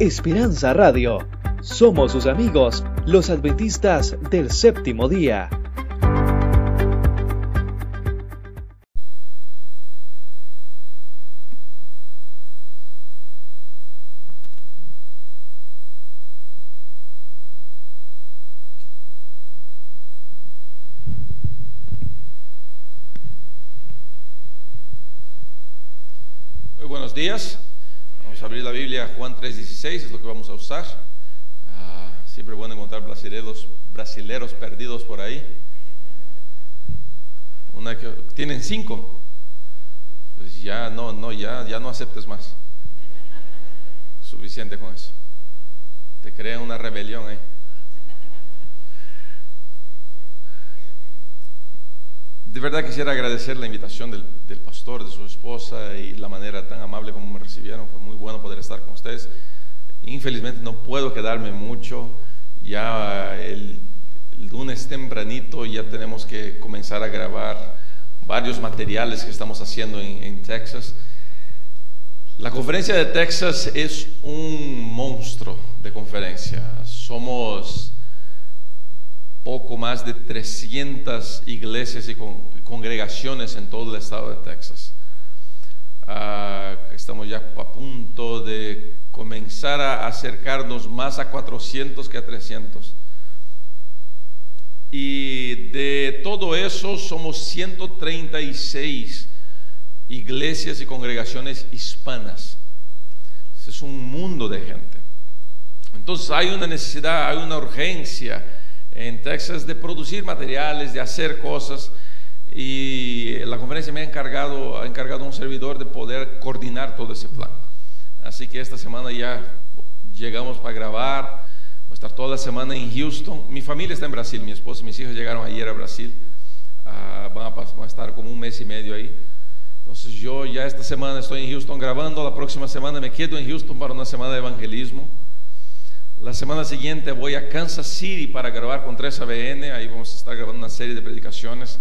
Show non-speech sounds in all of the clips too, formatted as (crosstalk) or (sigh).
Esperanza Radio. Somos sus amigos, los adventistas del séptimo día. Muy buenos días. A abrir la Biblia Juan 3:16, es lo que vamos a usar. Ah, siempre bueno encontrar brasileros, brasileros perdidos por ahí. Una que, tienen cinco. Pues ya no, no, ya, ya no aceptes más. Suficiente con eso. Te crea una rebelión ahí. De verdad quisiera agradecer la invitación del, del, pastor, de su esposa y la manera tan amable como me recibieron. Fue muy bueno poder estar con ustedes. Infelizmente no puedo quedarme mucho. Ya el, el lunes tempranito ya tenemos que comenzar a grabar varios materiales que estamos haciendo en, en Texas. La conferencia de Texas es un monstruo de conferencia. Somos poco más de 300 iglesias y con, congregaciones en todo el estado de Texas. Uh, estamos ya a punto de comenzar a acercarnos más a 400 que a 300. Y de todo eso somos 136 iglesias y congregaciones hispanas. Es un mundo de gente. Entonces hay una necesidad, hay una urgencia en Texas de producir materiales, de hacer cosas. Y la conferencia me ha encargado, ha encargado un servidor de poder coordinar todo ese plan. Así que esta semana ya llegamos para grabar. Voy a estar toda la semana en Houston. Mi familia está en Brasil, mi esposa y mis hijos llegaron ayer a Brasil. Uh, van, a, van a estar como un mes y medio ahí. Entonces yo ya esta semana estoy en Houston grabando. La próxima semana me quedo en Houston para una semana de evangelismo. La semana siguiente voy a Kansas City para grabar con 3ABN. Ahí vamos a estar grabando una serie de predicaciones.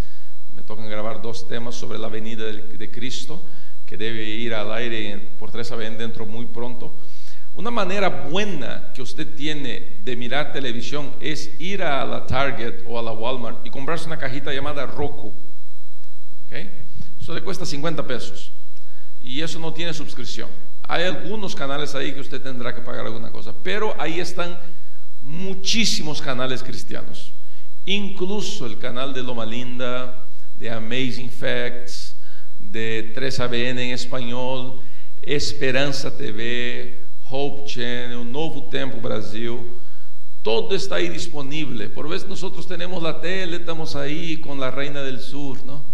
Me tocan grabar dos temas sobre la venida de, Cristo, que debe ir al aire por 3ABN dentro muy pronto. Una manera buena que usted tiene de mirar televisión es ir a la Target o a la Walmart y comprarse una cajita llamada Roku. ¿Okay? Eso le cuesta 50 pesos. Y eso no tiene suscripción. Hay algunos canales ahí que usted tendrá que pagar alguna cosa, pero ahí están muchísimos canales cristianos, incluso el canal de Loma Linda, de Amazing Facts, de 3ABN en español, Esperanza TV, Hope Channel, Novo Tempo Brasil, todo está ahí disponible. Por vez nosotros tenemos la tele, estamos ahí con la Reina del Sur, ¿no?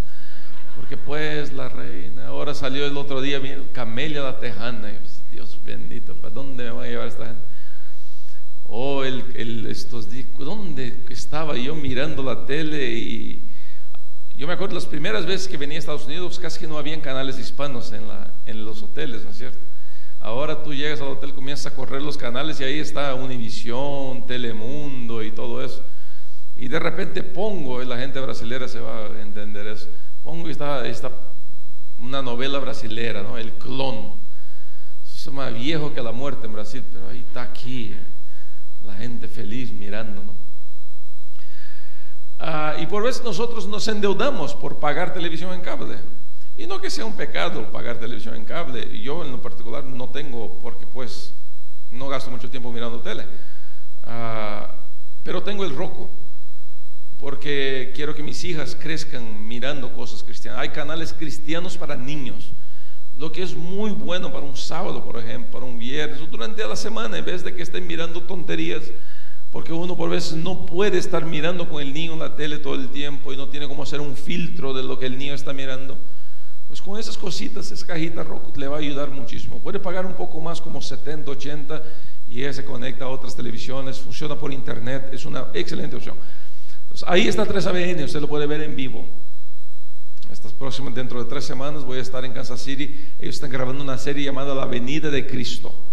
Porque pues la reina, ahora salió el otro día Camelia la Tejana, pues, Dios bendito, ¿para dónde me va a llevar esta gente? Oh, el, el, estos días, ¿dónde estaba yo mirando la tele? Y yo me acuerdo las primeras veces que venía a Estados Unidos, casi que no habían canales hispanos en, la, en los hoteles, ¿no es cierto? Ahora tú llegas al hotel, comienzas a correr los canales y ahí está Univisión, Telemundo y todo eso. Y de repente pongo, y la gente brasileña se va a entender eso pongo esta, esta, una novela brasilera, ¿no? El clon. Es más viejo que la muerte en Brasil, pero ahí está aquí, eh, la gente feliz mirando, ¿no? Ah, y por veces nosotros nos endeudamos por pagar televisión en cable. Y no que sea un pecado pagar televisión en cable. Yo en lo particular no tengo, porque pues no gasto mucho tiempo mirando tele. Ah, pero tengo el Roku porque quiero que mis hijas crezcan mirando cosas cristianas. Hay canales cristianos para niños, lo que es muy bueno para un sábado, por ejemplo, para un viernes, o durante la semana, en vez de que estén mirando tonterías, porque uno por veces no puede estar mirando con el niño en la tele todo el tiempo y no tiene cómo hacer un filtro de lo que el niño está mirando. Pues con esas cositas, esa cajita le va a ayudar muchísimo. Puede pagar un poco más, como 70, 80, y ella se conecta a otras televisiones, funciona por internet, es una excelente opción. Entonces, ahí está 3ABN, usted lo puede ver en vivo. Estas próximas, dentro de tres semanas, voy a estar en Kansas City. Ellos están grabando una serie llamada La Venida de Cristo.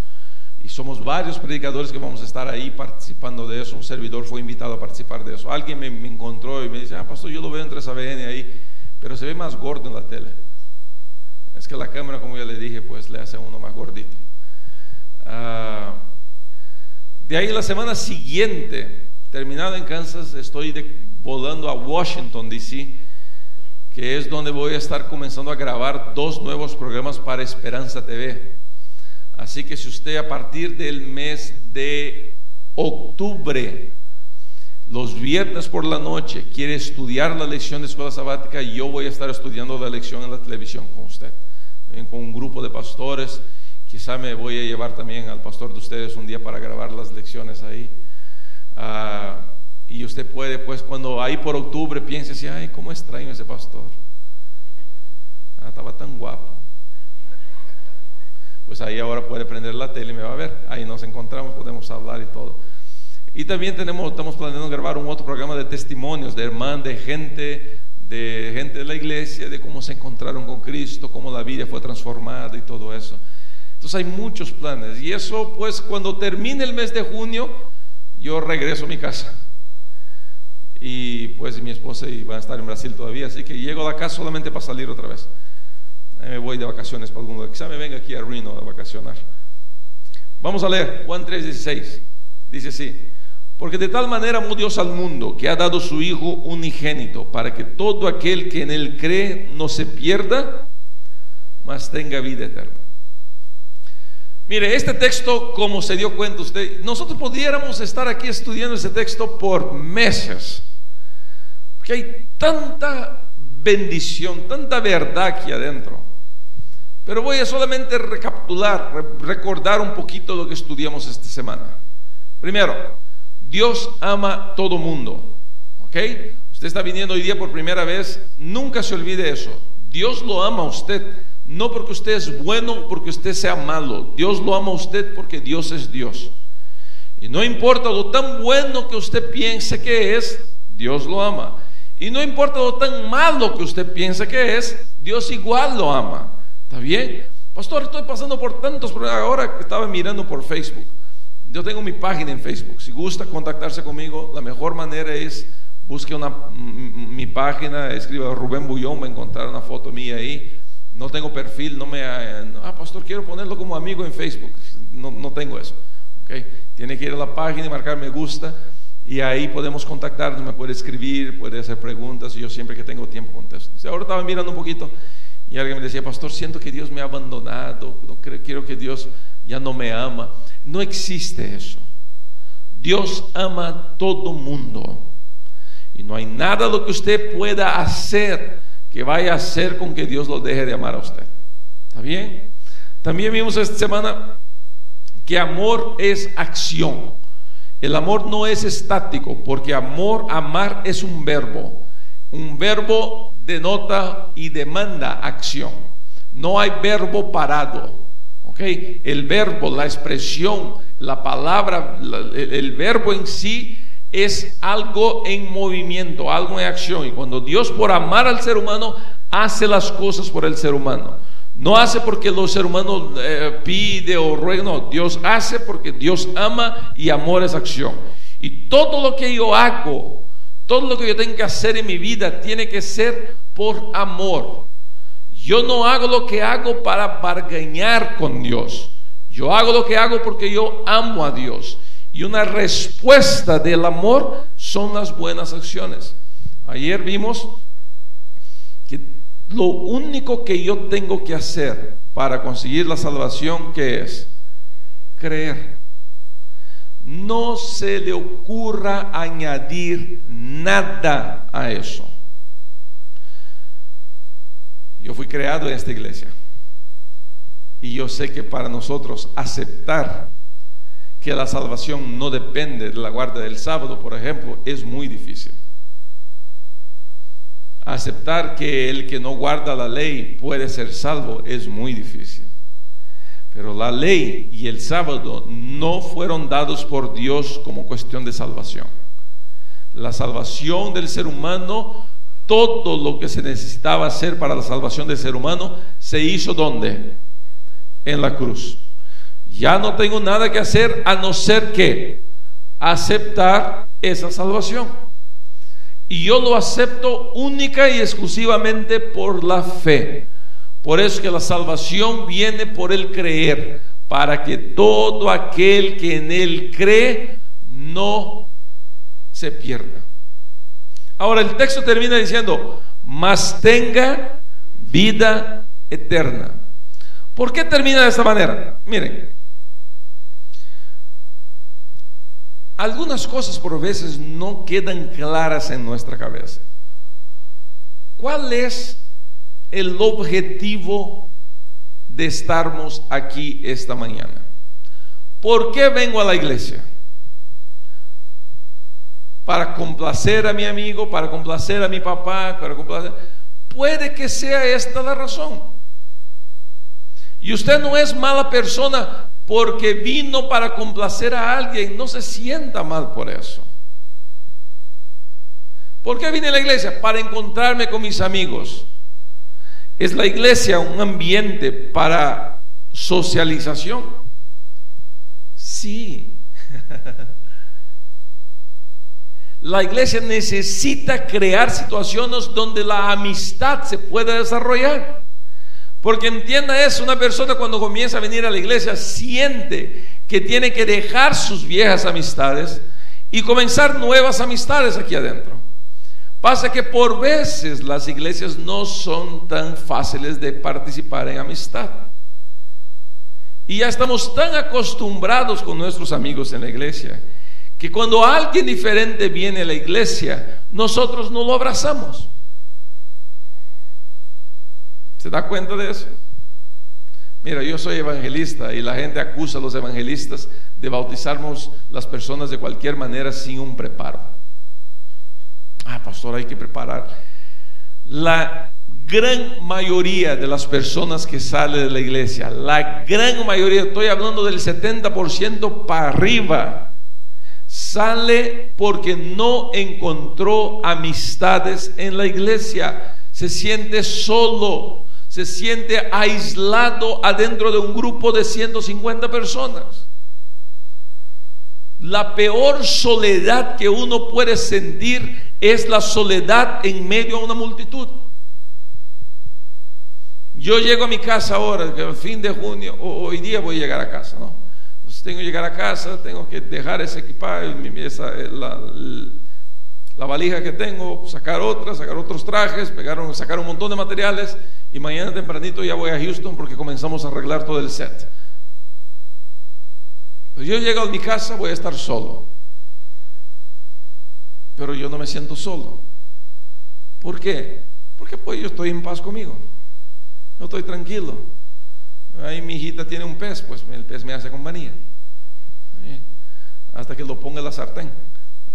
Y somos varios predicadores que vamos a estar ahí participando de eso. Un servidor fue invitado a participar de eso. Alguien me, encontró y me dice, ah, pastor, yo lo veo en 3ABN ahí, pero se ve más gordo en la tele. Es que la cámara, como ya le dije, pues le hace uno más gordito. Uh, De ahí la semana siguiente, terminado en Kansas, estoy volando a Washington, D.C., que es donde voy a estar comenzando a grabar dos nuevos programas para Esperanza TV. Así que si usted a partir del mes de octubre, los viernes por la noche, quiere estudiar la lección de escuela sabática, yo voy a estar estudiando la lección en la televisión con usted, con un grupo de pastores. Quizá me voy a llevar también al pastor de ustedes un día para grabar las lecciones ahí. Ah, y usted puede, pues, cuando ahí por octubre piense así, ay, ¿cómo extraño ese pastor? Ah, estaba tan guapo pues ahí ahora puede prender la tele y me va a ver. Ahí nos encontramos, podemos hablar y todo. Y también tenemos, estamos planeando grabar un otro programa de testimonios de hermanos, de gente, de gente de la iglesia, de cómo se encontraron con Cristo, cómo la vida fue transformada y todo eso. Entonces hay muchos planes. Y eso, pues, cuando termine el mes de junio, yo regreso a mi casa. Y pues mi esposa va a estar en Brasil todavía, así que llego a la casa solamente para salir otra vez me voy de vacaciones para algún. Quizá me venga aquí a Reno a vacacionar. Vamos a leer Juan 3:16. Dice así: Porque de tal manera amó Dios al mundo que ha dado su Hijo unigénito para que todo aquel que en él cree no se pierda, mas tenga vida eterna. Mire, este texto, como se dio cuenta usted, nosotros pudiéramos estar aquí estudiando este texto por meses, porque hay tanta bendición, tanta verdad aquí adentro. Pero voy a solamente recapitular, recordar un poquito lo que estudiamos esta semana. Primero, Dios ama todo mundo. ¿Ok? Usted está viniendo hoy día por primera vez, nunca se olvide eso. Dios lo ama a usted, no porque usted es bueno, porque usted sea malo. Dios lo ama a usted porque Dios es Dios. Y no importa lo tan bueno que usted piense que es, Dios lo ama. Y no importa lo tan malo que usted piense que es, Dios igual lo ama. ¿Está bien? Pastor, estoy pasando por tantos problemas. Ahora que estaba mirando por Facebook. Yo tengo mi página en Facebook. Si gusta contactarse conmigo, la mejor manera es busque una, mi página, escriba Rubén Bullón, va a encontrar una foto mía ahí. No tengo perfil, no me... Ah, pastor, quiero ponerlo como amigo en Facebook. No, no tengo eso. ¿okay? Tiene que ir a la página y marcar me gusta y ahí podemos contactarnos, me puede escribir, puede hacer preguntas y yo siempre que tengo tiempo contesto. ahora estaba mirando un poquito y alguien me decía, pastor, siento que Dios me ha abandonado, no quiero que Dios ya no me ama. No existe eso. Dios ama a todo mundo. Y no hay nada lo que usted pueda hacer que vaya a hacer con que Dios lo deje de amar a usted. ¿Está bien? También vimos esta semana que amor es acción. El amor no es estático, porque amor, amar es un verbo. Un verbo denota y demanda acción. No hay verbo parado. ¿ok? El verbo, la expresión, la palabra, el verbo en sí es algo en movimiento, algo en acción. Y cuando Dios por amar al ser humano hace las cosas por el ser humano. No hace porque los ser humanos eh, pide o ruega, no, Dios hace porque Dios ama y amor es acción. Y todo lo que yo hago todo lo que yo tengo que hacer en mi vida tiene que ser por amor. Yo no hago lo que hago para bargañar con Dios. Yo hago lo que hago porque yo amo a Dios. Y una respuesta del amor son las buenas acciones. Ayer vimos que lo único que yo tengo que hacer para conseguir la salvación, ¿qué es? Creer no se le ocurra añadir nada a eso. Yo fui creado en esta iglesia y yo sé que para nosotros aceptar que la salvación no depende de la guardia del sábado, por ejemplo, es muy difícil. Aceptar que el que no guarda la ley puede ser salvo es muy difícil. Pero la ley y el sábado no fueron dados por Dios como cuestión de salvación. La salvación del ser humano, todo lo que se necesitaba hacer para la salvación del ser humano, se hizo donde? En la cruz. Ya no tengo nada que hacer a no ser que aceptar esa salvación. Y yo lo acepto única y exclusivamente por la fe. Por eso que la salvación viene por el creer, para que todo aquel que en él cree no se pierda. Ahora el texto termina diciendo, mas tenga vida eterna. ¿Por qué termina de esta manera? Miren, algunas cosas por veces no quedan claras en nuestra cabeza. ¿Cuál es el objetivo de estarmos aquí esta mañana? ¿Por qué vengo a la iglesia? Para complacer a mi amigo, para complacer a mi papá, para complacer... Puede que sea esta la razón. Y usted no es mala persona porque vino para complacer a alguien, no se sienta mal por eso. ¿Por qué vine a la iglesia? Para encontrarme con mis amigos. ¿Es la iglesia un ambiente para socialización? Sí. (laughs) La iglesia necesita crear situaciones donde la amistad se pueda desarrollar. Porque entienda eso, una persona cuando comienza a venir a la iglesia siente que tiene que dejar sus viejas amistades y comenzar nuevas amistades aquí adentro. Pasa que por veces las iglesias no son tan fáciles de participar en amistad. Y ya estamos tan acostumbrados con nuestros amigos en la iglesia que cuando alguien diferente viene a la iglesia, nosotros no lo abrazamos. ¿Se da cuenta de eso? Mira, yo soy evangelista y la gente acusa a los evangelistas de bautizarnos las personas de cualquier manera sin un preparo. Ah, pastor, hay que preparar. La gran mayoría de las personas que salen de la iglesia, la gran mayoría, estoy hablando del 70% para arriba, sale porque no encontró amistades en la iglesia, se siente solo se siente aislado adentro de un grupo de 150 personas. La peor soledad que uno puede sentir es la soledad en medio de una multitud. Yo llego a mi casa ahora, el fin de junio, hoy día voy a llegar a casa, ¿no? Entonces tengo que llegar a casa, tengo que dejar ese equipaje, esa, la, la valija que tengo, sacar otras, sacar otros trajes, pegar, sacar un montón de materiales y mañana tempranito ya voy a Houston porque comenzamos a arreglar todo el set. Pues yo llego a mi casa, voy a estar solo. Pero yo no me siento solo. ¿Por qué? Porque pues yo estoy en paz conmigo. Yo estoy tranquilo. Ahí mi hijita tiene un pez, pues el pez me hace compañía. Hasta que lo ponga en la sartén.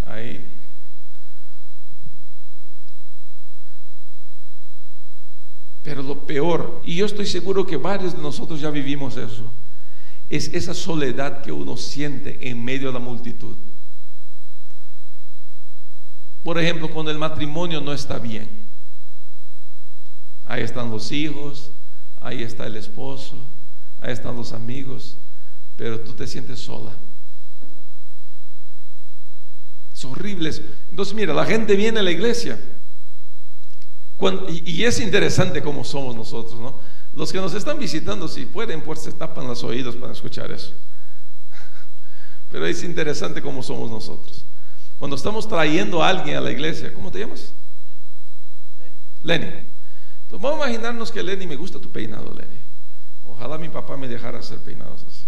Ahí Pero lo peor, y yo estoy seguro que varios de nosotros ya vivimos eso, es esa soledad que uno siente en medio de la multitud. Por ejemplo, cuando el matrimonio no está bien. Ahí están los hijos, ahí está el esposo, ahí están los amigos, pero tú te sientes sola. Es horrible. Entonces, mira, la gente viene a la iglesia y, es interesante cómo somos nosotros, ¿no? Los que nos están visitando, si pueden, pues se tapan los oídos para escuchar eso. (laughs) Pero es interesante cómo somos nosotros. Cuando estamos trayendo a alguien a la iglesia, ¿cómo te llamas? Lenny. Entonces vamos a imaginarnos que Lenny me gusta tu peinado, Lenny. Ojalá mi papá me dejara hacer peinados así.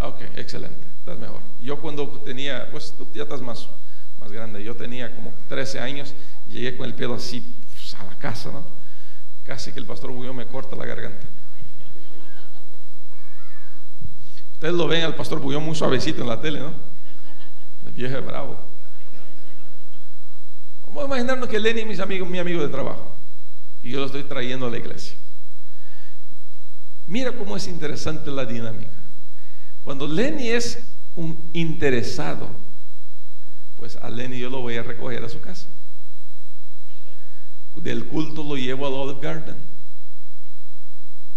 Ok, excelente, estás mejor. Yo cuando tenía, pues tú ya estás más, más grande, yo tenía como 13 años Llegué con el pelo así pues, a la casa, ¿no? Casi que el pastor Bullón me corta la garganta. Ustedes lo ven al pastor Bullón muy suavecito en la tele, ¿no? El viejo bravo. Vamos a imaginarnos que Lenny es mi amigo, mi amigo de trabajo. Y yo lo estoy trayendo a la iglesia. Mira cómo es interesante la dinámica. Cuando Lenny es un interesado, pues a Lenny yo lo voy a recoger a su casa del culto lo llevo al Olive Garden.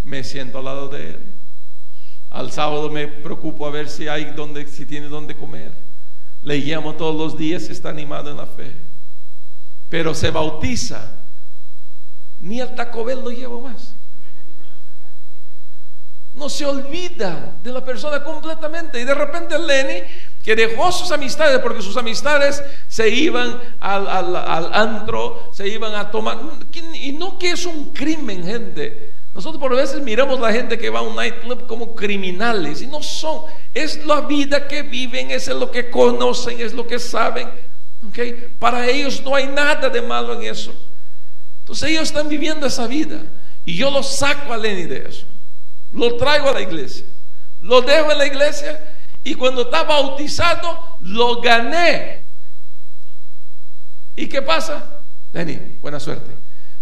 Me siento al lado de él. Al sábado me preocupo a ver si hay donde, si tiene donde comer. Le llamo todos los días está animado en la fe. Pero se bautiza. Ni al Taco Bell lo llevo más. no se olvida de la persona completamente. Y de repente Lenny, que dejó sus amistades, porque sus amistades se iban al, al, antro, se iban a tomar. Y no que es un crimen, gente. Nosotros por veces miramos a la gente que va a un nightclub como criminales y no son. Es la vida que viven, es lo que conocen, es lo que saben. ¿okay? Para ellos no hay nada de malo en eso. Entonces ellos están viviendo esa vida. Y yo lo saco a Lenny de eso lo traigo a la iglesia, lo dejo en la iglesia y cuando está bautizado lo gané. ¿Y qué pasa? Lenny, buena suerte.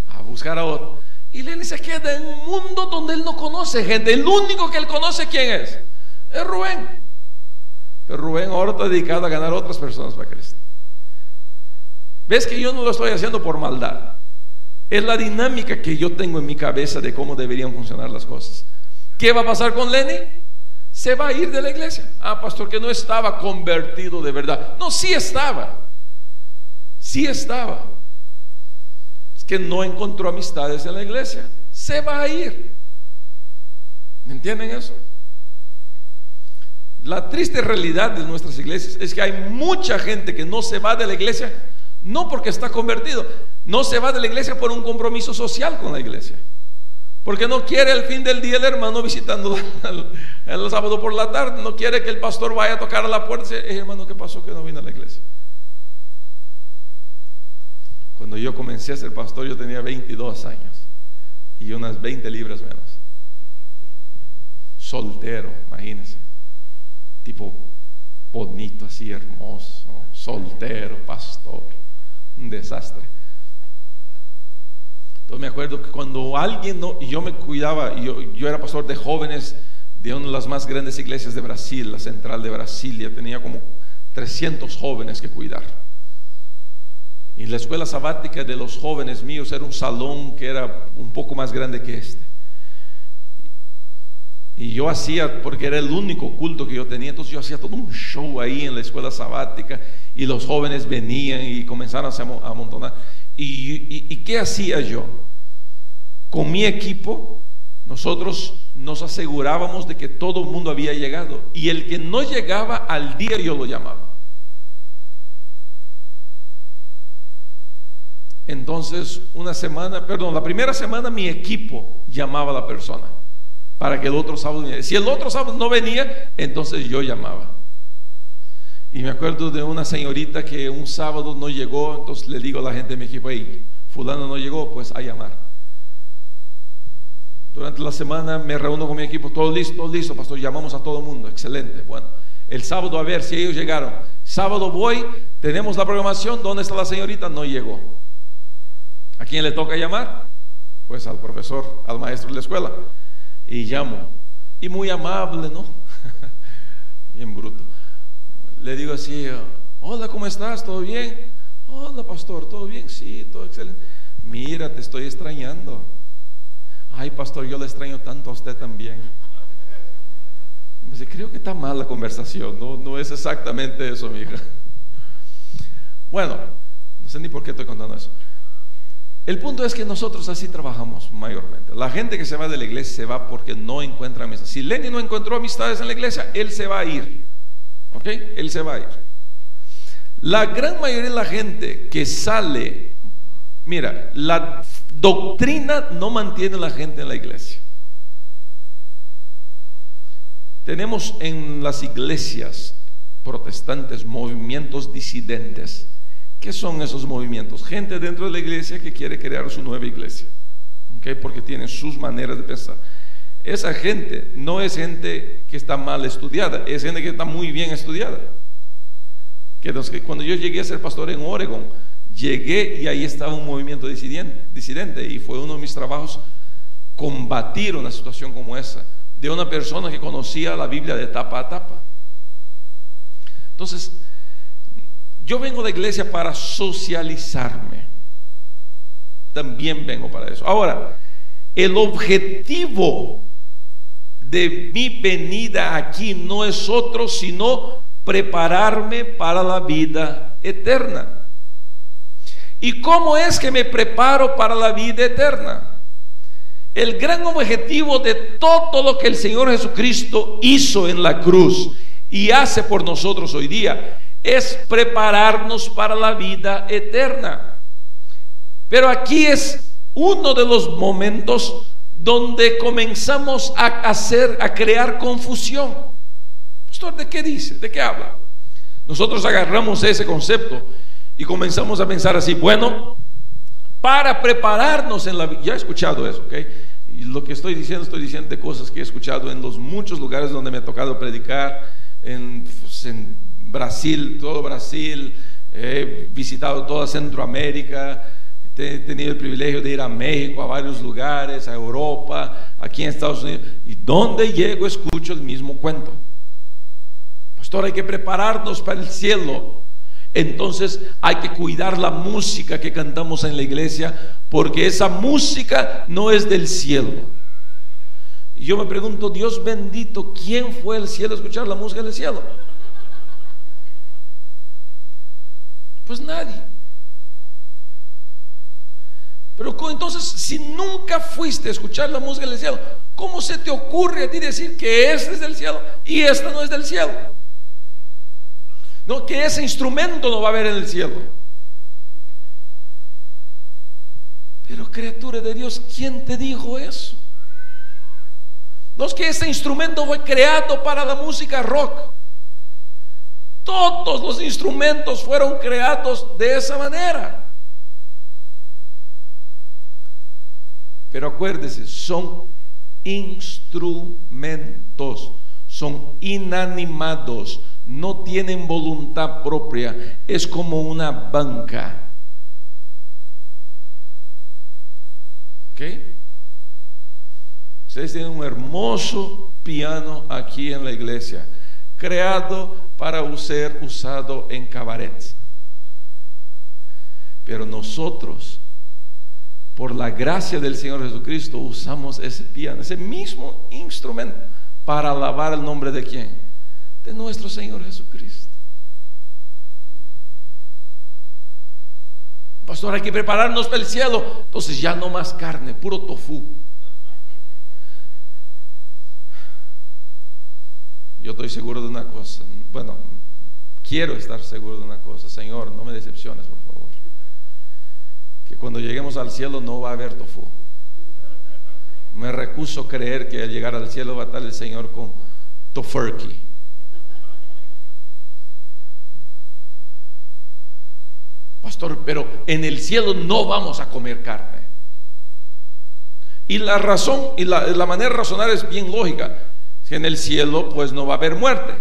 A buscar a otro. Y Lenny se queda en un mundo donde él no conoce gente. El único que él conoce, ¿quién es? Es Rubén. Pero Rubén ahora está dedicado a ganar a otras personas para Cristo. ¿Ves que yo no lo estoy haciendo por maldad? Es la dinámica que yo tengo en mi cabeza de cómo deberían funcionar las cosas. ¿Qué va a pasar con Lenny? Se va a ir de la iglesia. Ah, pastor, que no estaba convertido de verdad. No, sí estaba. Sí estaba. Es que no encontró amistades en la iglesia. Se va a ir. ¿Entienden eso? La triste realidad de nuestras iglesias es que hay mucha gente que no se va de la iglesia, no porque está convertido, no se va de la iglesia por un compromiso social con la iglesia. Porque no quiere el fin del día el hermano visitando el, sábado por la tarde. No quiere que el pastor vaya a tocar a la puerta y dice, hermano, ¿qué pasó que no vino a la iglesia? Cuando yo comencé a ser pastor yo tenía 22 años y unas 20 libras menos. Soltero, imagínense. Tipo bonito, así hermoso, soltero, pastor. Un desastre. Entonces me acuerdo que cuando alguien no, y yo me cuidaba, yo, yo era pastor de jóvenes de una de las más grandes iglesias de Brasil, la central de Brasilia, tenía como 300 jóvenes que cuidar. Y la escuela sabática de los jóvenes míos era un salón que era un poco más grande que este. Y yo hacía, porque era el único culto que yo tenía, entonces yo hacía todo un show ahí en la escuela sabática y los jóvenes venían y comenzaron a amontonar. ¿Y, qué hacía yo? Con mi equipo, nosotros nos asegurábamos de que todo el mundo había llegado. Y el que no llegaba al día yo lo llamaba. Entonces, una semana, perdón, la primera semana mi equipo llamaba a la persona para que el otro sábado viniera. Si el otro sábado no venía, entonces yo llamaba. Y me acuerdo de una señorita que un sábado no llegó, entonces le digo a la gente de mi equipo, hey, fulano no llegó, pues a llamar. Durante la semana me reúno con mi equipo, todo listo, todo listo, pastor, llamamos a todo el mundo, excelente. Bueno, el sábado a ver si ellos llegaron. Sábado voy, tenemos la programación, ¿dónde está la señorita? No llegó. ¿A quién le toca llamar? Pues al profesor, al maestro de la escuela. Y llamo. Y muy amable, ¿no? (laughs) Bien bruto le digo así, hola, ¿cómo estás? ¿Todo bien? Hola, pastor, ¿todo bien? Sí, todo excelente. Mira, te estoy extrañando. Ay, pastor, yo le extraño tanto a usted también. Creo que está mal la conversación, no, no es exactamente eso, mi hija. Bueno, no sé ni por qué estoy contando eso. El punto es que nosotros así trabajamos mayormente. La gente que se va de la iglesia se va porque no encuentra amistades. Si Lenny no encontró amistades en la iglesia, él se va a ir. ¿Ok? Él se va a ir. La gran mayoría de la gente que sale, mira, la doctrina no mantiene a la gente en la iglesia. Tenemos en las iglesias protestantes movimientos disidentes. ¿Qué son esos movimientos? Gente dentro de la iglesia que quiere crear su nueva iglesia, ¿ok? porque tiene sus maneras de pensar. Esa gente no es gente que está mal estudiada, es gente que está muy bien estudiada. Que cuando yo llegué a ser pastor en Oregon, llegué y ahí estaba un movimiento disidente, y fue uno de mis trabajos combatir una situación como esa, de una persona que conocía la Biblia de tapa a tapa. Entonces, yo vengo de iglesia para socializarme. También vengo para eso. Ahora, el objetivo de mi venida aquí no es otro sino prepararme para la vida eterna. ¿Y cómo es que me preparo para la vida eterna? El gran objetivo de todo lo que el Señor Jesucristo hizo en la cruz y hace por nosotros hoy día es prepararnos para la vida eterna. Pero aquí es uno de los momentos donde comenzamos a hacer, a crear confusión. Pastor, ¿de qué dice? ¿De qué habla? Nosotros agarramos ese concepto y comenzamos a pensar así, bueno, para prepararnos en la vida, ya he escuchado eso, ¿ok? Y lo que estoy diciendo, estoy diciendo cosas que he escuchado en los muchos lugares donde me ha tocado predicar, en, pues, en Brasil, todo Brasil, he visitado toda Centroamérica, he tenido el privilegio de ir a México, a varios lugares, a Europa, aquí en Estados Unidos, y donde llego escucho el mismo cuento. Pastor, hay que prepararnos para el cielo. Entonces hay que cuidar la música que cantamos en la iglesia, porque esa música no es del cielo. Y yo me pregunto, Dios bendito, ¿quién fue al cielo a escuchar la música del cielo? Pues nadie. Pero entonces, si nunca fuiste a escuchar la música del cielo, ¿cómo se te ocurre a ti decir que este es del cielo y esta no es del cielo? No, que ese instrumento no va a haber en el cielo. Pero criatura de Dios, ¿quién te dijo eso? No es que ese instrumento fue creado para la música rock. Todos los instrumentos fueron creados de esa manera. Pero acuérdese, son instrumentos, son inanimados, no tienen voluntad propia, es como una banca. ¿Ok? Ustedes tienen un hermoso piano aquí en la iglesia, creado para ser usado en cabaret. Pero nosotros, por la gracia del Señor Jesucristo, usamos ese piano, ese mismo instrumento, para alabar el nombre de quién? De nuestro Señor Jesucristo. Pastor, hay que prepararnos para el cielo. Entonces ya no más carne, puro tofu. Yo estoy seguro de una cosa. Bueno, quiero estar seguro de una cosa. Señor, no me decepciones, por favor. Que cuando lleguemos al cielo no va a haber tofu. Me recuso creer que al llegar al cielo va a estar el Señor con tofurkey. Pastor, pero en el cielo no vamos a comer carne. Y la razón y la, la manera de razonar es bien lógica. Si en el cielo pues no va a haber muerte.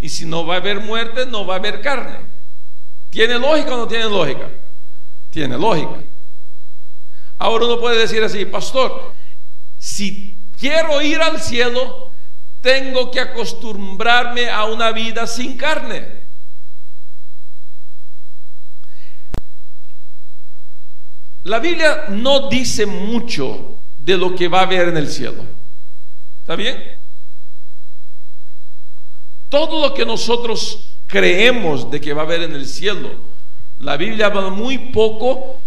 Y si no va a haber muerte, no va a haber carne. ¿Tiene lógica o no tiene lógica? Tiene lógica. Ahora uno puede decir así, pastor, si quiero ir al cielo, tengo que acostumbrarme a una vida sin carne. La Biblia no dice mucho de lo que va a haber en el cielo. ¿Está bien? Todo lo que nosotros creemos de que va a haber en el cielo, la Biblia habla muy poco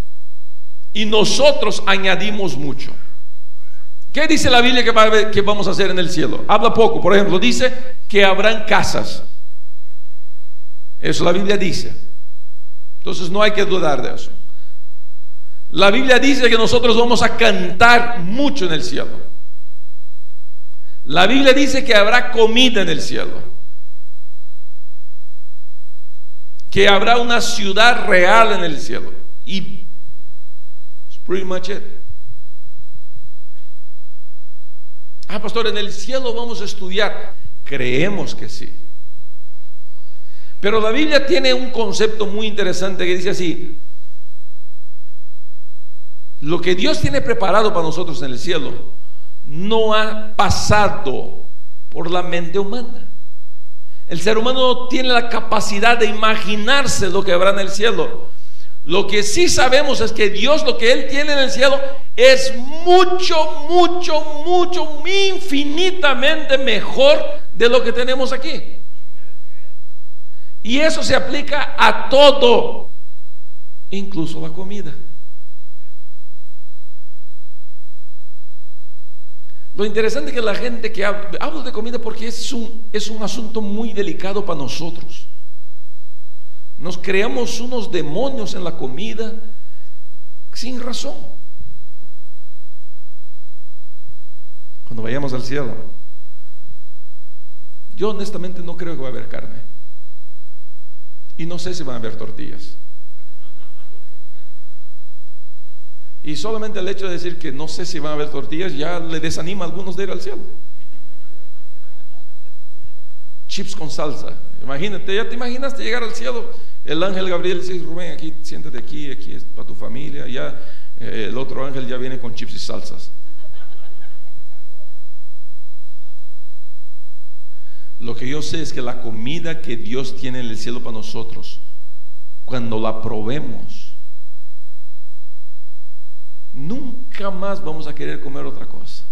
y nosotros añadimos mucho. ¿Qué dice la Biblia que, que vamos a hacer en el cielo? Habla poco, por ejemplo, dice que habrán casas. Eso la Biblia dice. Entonces no hay que dudar de eso. La Biblia dice que nosotros vamos a cantar mucho en el cielo. La Biblia dice que habrá comida en el cielo. Que habrá una ciudad real en el cielo. Y es pretty much it. Ah, pastor, en el cielo vamos a estudiar. Creemos que sí. Pero la Biblia tiene un concepto muy interesante que dice así, lo que Dios tiene preparado para nosotros en el cielo no ha pasado por la mente humana. El ser humano no tiene la capacidad de imaginarse lo que habrá en el cielo. Lo que sí sabemos es que Dios lo que Él tiene en el cielo es mucho, mucho, mucho, infinitamente mejor de lo que tenemos aquí. Y eso se aplica a todo, incluso la comida. Lo interesante es que la gente que habla, hablo de comida porque es un, es un asunto muy delicado para nosotros. Nos creamos unos demonios en la comida sin razón. Cuando vayamos al cielo, yo honestamente no creo que va a haber carne. Y no sé si van a haber tortillas. Y solamente el hecho de decir que no sé si van a haber tortillas ya le desanima a algunos de ir al cielo. Chips con salsa. Imagínate, ya te imaginaste llegar al cielo. El ángel Gabriel dice, Rubén, aquí, siéntate aquí, aquí es para tu familia. Ya eh, el otro ángel ya viene con chips y salsas. Lo que yo sé es que la comida que Dios tiene en el cielo para nosotros, cuando la probemos, nunca más vamos a querer comer otra cosa.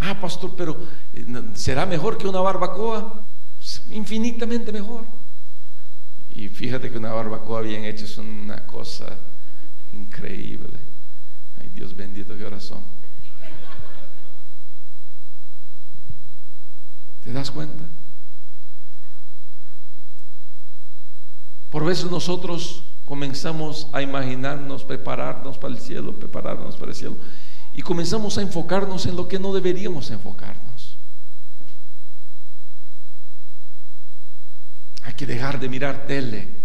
Ah, pastor, pero eh, ¿será mejor que una barbacoa? Infinitamente mejor. Y fíjate que una barbacoa bien hecha es una cosa increíble. Ay, Dios bendito, qué son ¿Te das cuenta? Por veces nosotros comenzamos a imaginarnos, prepararnos para el cielo, prepararnos para el cielo, y comenzamos a enfocarnos en lo que no deberíamos enfocarnos. Hay que dejar de mirar tele.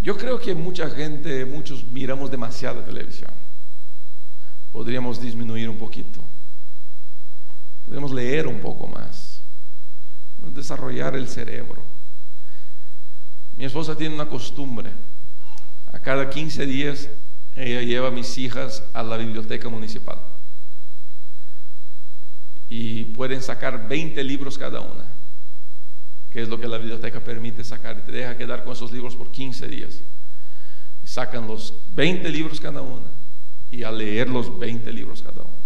Yo creo que mucha gente, muchos miramos demasiada televisión. Podríamos disminuir un poquito. Podríamos leer un poco más. Desarrollar el cerebro. Mi esposa tiene una costumbre. A cada 15 días ella lleva a mis hijas a la biblioteca municipal. Y pueden sacar 20 libros cada una, que es lo que la biblioteca permite sacar. Y te deja quedar con esos libros por 15 días. sacan los 20 libros cada una y a leer los 20 libros cada una.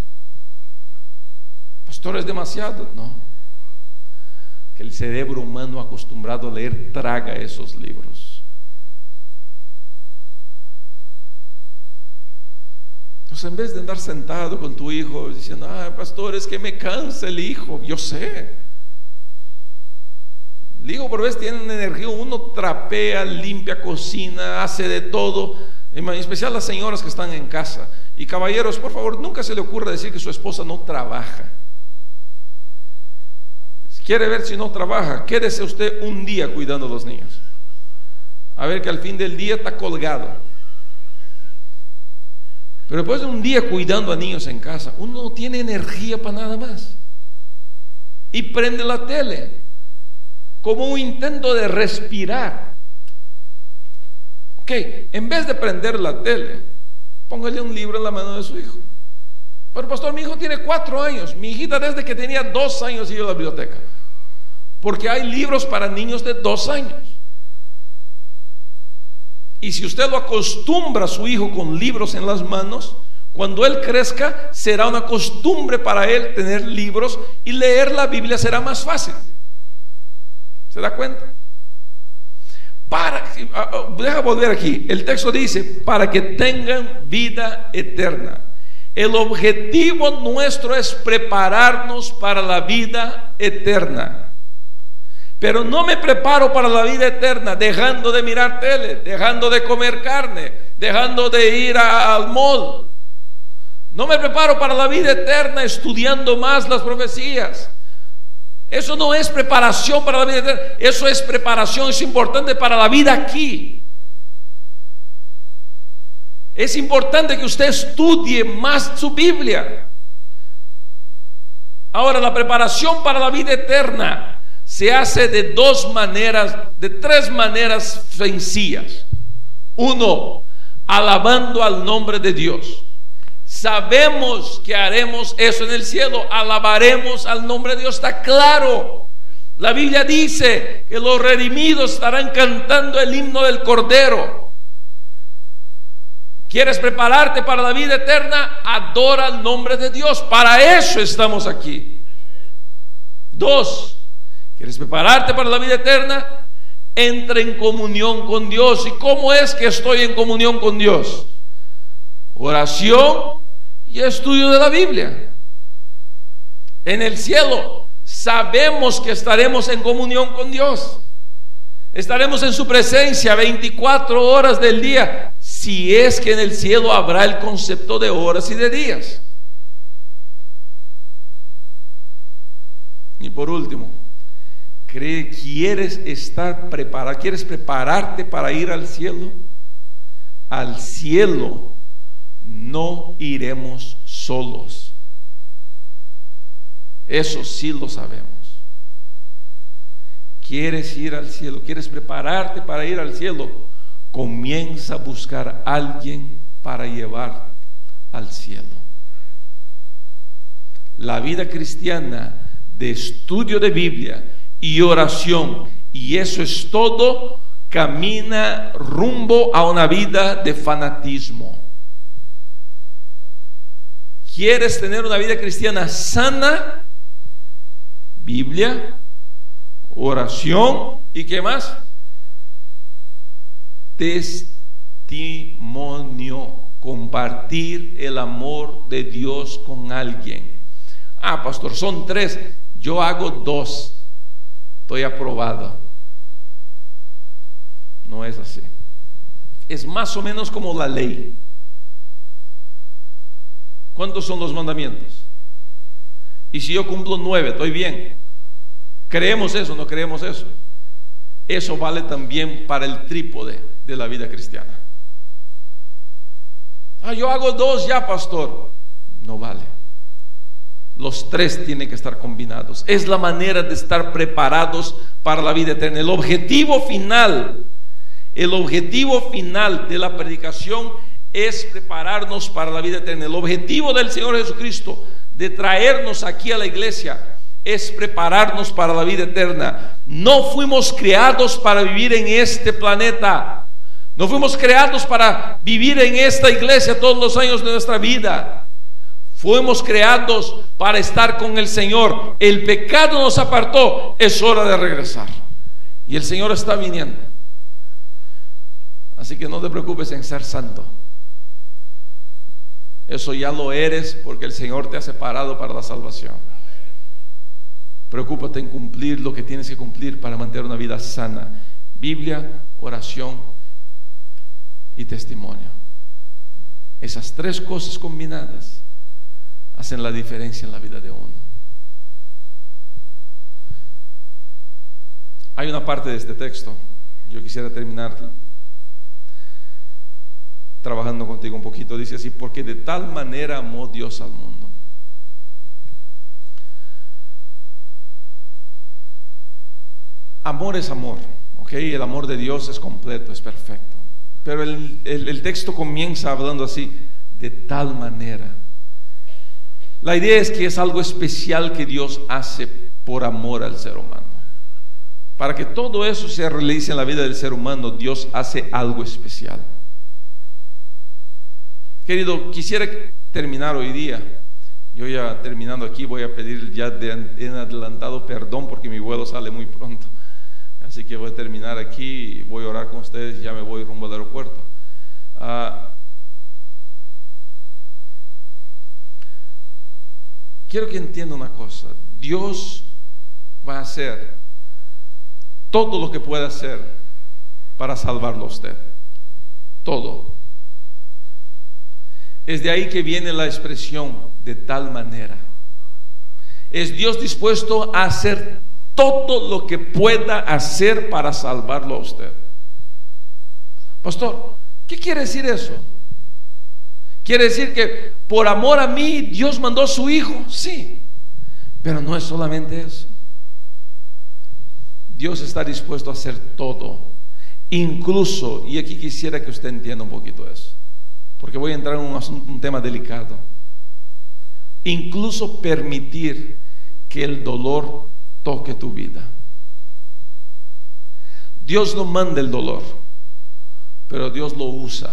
Pastor, es demasiado. No el cerebro humano acostumbrado a leer traga esos libros. Entonces, en vez de andar sentado con tu hijo diciendo, ah, pastor, es que me cansa el hijo, yo sé. El hijo por vez tiene energía, uno trapea, limpia, cocina, hace de todo, en especial las señoras que están en casa. Y caballeros, por favor, nunca se le ocurra decir que su esposa no trabaja. Quiere ver si no trabaja, quédese usted un día cuidando a los niños. A ver que al fin del día está colgado. Pero después de un día cuidando a niños en casa, uno no tiene energía para nada más. Y prende la tele como un intento de respirar. Ok, en vez de prender la tele, póngale un libro en la mano de su hijo. Pero pastor, mi hijo tiene cuatro años. Mi hijita desde que tenía dos años iba a la biblioteca. Porque hay libros para niños de dos años. Y si usted lo acostumbra a su hijo con libros en las manos, cuando él crezca será una costumbre para él tener libros y leer la Biblia será más fácil. ¿Se da cuenta? Ah, ah, deja volver aquí. El texto dice, para que tengan vida eterna. El objetivo nuestro es prepararnos para la vida eterna. Pero no me preparo para la vida eterna dejando de mirar tele, dejando de comer carne, dejando de ir al mall. No me preparo para la vida eterna estudiando más las profecías. Eso no es preparación para la vida eterna. Eso es preparación, es importante para la vida aquí. Es importante que usted estudie más su Biblia. Ahora, la preparación para la vida eterna se hace de dos maneras, de tres maneras sencillas. Uno, alabando al nombre de Dios. Sabemos que haremos eso en el cielo, alabaremos al nombre de Dios, está claro. La Biblia dice que los redimidos estarán cantando el himno del Cordero. ¿Quieres prepararte para la vida eterna? Adora el nombre de Dios. Para eso estamos aquí. Dos, ¿Quieres prepararte para la vida eterna? Entra en comunión con Dios. ¿Y cómo es que estoy en comunión con Dis? oración y estudio de la Biblia. En el cielo sabemos que estaremos en comunión con Dios. Estaremos en su presencia 24 horas del día, si es que en el cielo habrá el concepto de horas y de días. Y por último, ¿quieres estar preparado? ¿Quieres prepararte para ir al cielo? Al cielo no iremos solos. Eso sí lo sabemos. ¿Quieres ir al cielo? ¿Quieres prepararte para ir al cielo? Comienza a buscar a alguien para llevar al cielo. La vida cristiana de estudio de Biblia y oración, y eso es todo, camina rumbo a una vida de fanatismo. ¿Quieres tener una vida cristiana sana? Biblia, oración y qué más? Testimonio, compartir el amor de Dios con alguien. Ah, pastor, son tres. Yo hago dos. Estoy aprobado. No es así. Es más o menos como la ley. ¿Cuántos son los mandamientos? Y si yo cumplo nueve, estoy bien. ¿Creemos eso? ¿No creemos eso? Eso vale también para el trípode de la vida cristiana. Ah, yo hago dos ya, pastor. No vale. Los tres tienen que estar combinados. Es la manera de estar preparados para la vida eterna. El objetivo final, el objetivo final de la predicación es prepararnos para la vida eterna. El objetivo del Señor Jesucristo de traernos aquí a la iglesia es prepararnos para la vida eterna. No fuimos creados para vivir en este planeta. No fuimos creados para vivir en esta iglesia todos los años de nuestra vida. Fuimos creados para estar con el Señor. El pecado nos apartó. Es hora de regresar. Y el Señor está viniendo. Así que no te preocupes en ser santo. Eso ya lo eres porque el Señor te ha separado para la salvación. Preocúpate en cumplir lo que tienes que cumplir para mantener una vida sana. Biblia, oración y testimonio. Esas tres cosas combinadas hacen la diferencia en la vida de uno. Hay una parte de este texto, yo quisiera terminar trabajando contigo un poquito, dice así, porque de tal manera amó Dios al mundo. Amor es amor, ¿ok? El amor de Dios es completo, es perfecto. Pero el, el texto comienza hablando así, de tal manera. La idea es que es algo especial que Dios hace por amor al ser humano. Para que todo eso se realice en la vida del ser humano, Dios hace algo especial. Querido, quisiera terminar hoy día. Yo ya terminando aquí voy a pedir ya de en adelantado perdón porque mi vuelo sale muy pronto. Así que voy a terminar aquí, voy a orar con ustedes y ya me voy rumbo al aeropuerto. Ah, quiero que entienda una cosa. Dios va a hacer todo lo que pueda hacer para salvarlo a usted. Todo. Es de ahí que viene la expresión de tal manera. Es Dios dispuesto a hacer todo lo que pueda hacer para salvarlo a usted. Pastor, ¿qué quiere decir eso? Quiere decir que por amor a mí Dios mandó a su hijo, sí, pero no es solamente eso. Dios está dispuesto a hacer todo, incluso, y aquí quisiera que usted entienda un poquito eso, porque voy a entrar en un, un tema delicado, incluso permitir que el dolor toque tu vida. Dios no manda el dolor, pero Dios lo usa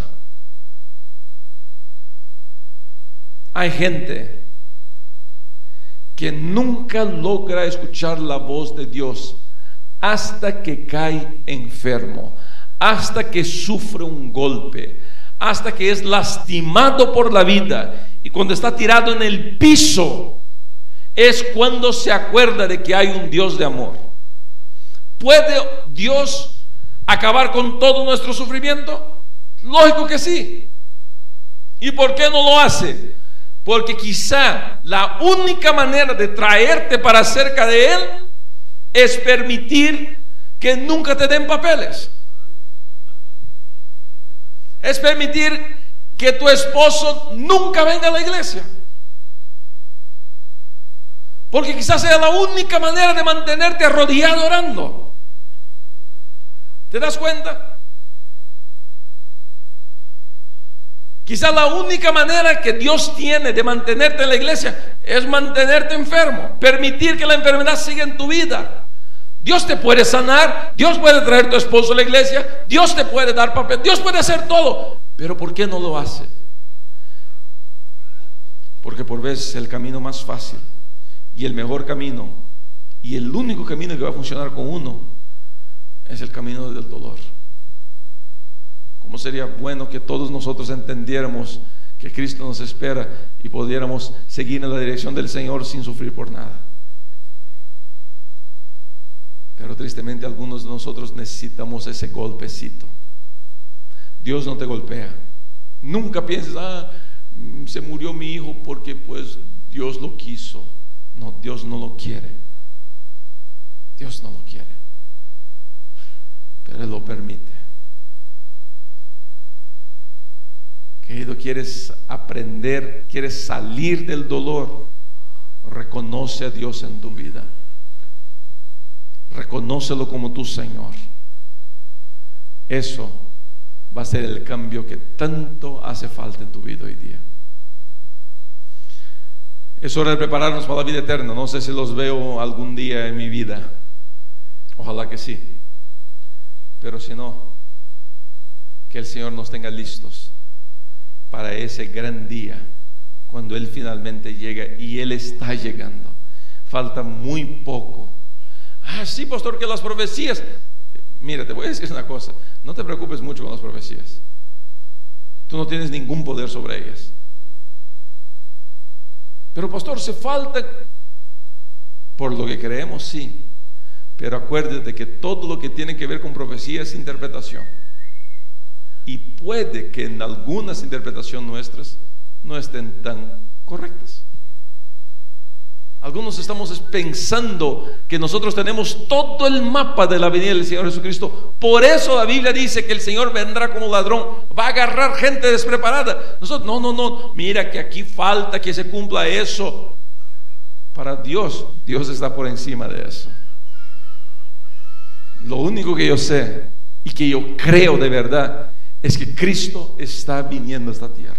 Hay gente que nunca logra escuchar la voz de Dios hasta que cae enfermo, hasta que sufre un golpe, hasta que es lastimado por la vida y cuando está tirado en el piso es cuando se acuerda de que hay un Dios de amor. ¿Puede Dios acabar con todo nuestro sufrimiento? Lógico que sí. ¿Y por qué no lo hace? Porque quizá la única manera de traerte para cerca de Él es permitir que nunca te den papeles. Es permitir que tu esposo nunca venga a la iglesia. Porque quizás sea la única manera de mantenerte arrodillado orando. ¿Te das cuenta? Quizás la única manera que Dios tiene de mantenerte en la iglesia es mantenerte enfermo, permitir que la enfermedad siga en tu vida. Dios te puede sanar, Dios puede traer tu esposo a la iglesia, Dios te puede dar papel, Dios puede hacer todo, pero ¿por qué no lo hace? Porque por veces el camino más fácil y el mejor camino y el único camino que va a funcionar con uno es el camino del dolor. ¿Cómo sería bueno que todos nosotros entendiéramos que Cristo nos espera y pudiéramos seguir en la dirección del Señor sin sufrir por nada? Pero tristemente algunos de nosotros necesitamos ese golpecito. Dios no te golpea. Nunca pienses, ah, se murió mi hijo porque pues Dios lo quiso. No, Dios no lo quiere. Dios no lo quiere. Pero Él lo permite. Querido, quieres aprender, quieres salir del dolor. Reconoce a Dios en tu vida. Reconócelo como tu Señor. Eso va a ser el cambio que tanto hace falta en tu vida hoy día. Es hora de prepararnos para la vida eterna. No sé si los veo algún día en mi vida. Ojalá que sí. Pero si no, que el Señor nos tenga listos para ese gran día cuando Él finalmente llega y Él está llegando. Falta muy poco Ah, sí, pastor, que las profecías. Mira, te voy a decir una cosa. No te preocupes mucho con las profecías. Tú no tienes ningún poder sobre ellas. Pero pastor, se falta por lo que creemos, sí. Pero acuérdate que todo lo que tiene que ver con profecía es interpretación. Y puede que en algunas interpretaciones nuestras no estén tan correctas. Algunos estamos pensando que nosotros tenemos todo el mapa de la venida del Señor Jesucristo. Por eso la Biblia dice que el Señor vendrá como ladrón, va a agarrar gente despreparada. Nosotros, no, no, no, mira que aquí falta que se cumpla eso. Para Dios, Dios está por encima de eso. Lo único que yo sé y que yo creo de verdad es que Cristo está viniendo a esta tierra.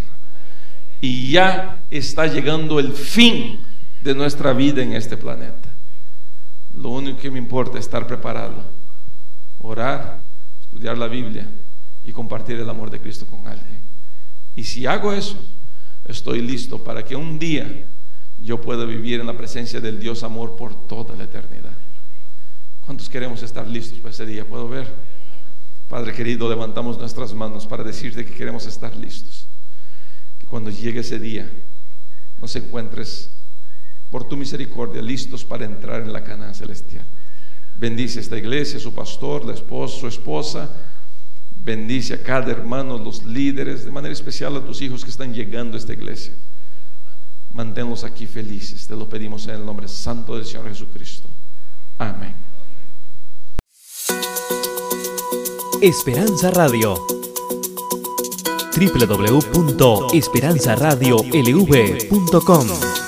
Y ya está llegando el fin de nuestra vida en este planeta. Lo único que me importa es estar preparado, orar, estudiar la Biblia y compartir el amor de Cristo con alguien. Y si hago eso, estoy listo para que un día yo pueda vivir en la presencia del Dios amor por toda la eternidad. ¿Cuántos queremos estar listos para ese día? ¿Puedo ver? Padre querido, levantamos nuestras manos para decirte que queremos estar listos. Que cuando llegue ese día nos encuentres por tu misericordia, listos para entrar en la cana celestial. Bendice esta iglesia, su pastor, la esposa, su esposa. Bendice a cada hermano, los líderes, de manera especial a tus hijos que están llegando a esta iglesia. Manténlos aquí felices. Te lo pedimos en el nombre santo del Señor Jesucristo. Amén. Esperanza Radio www.esperanzaradiolv.com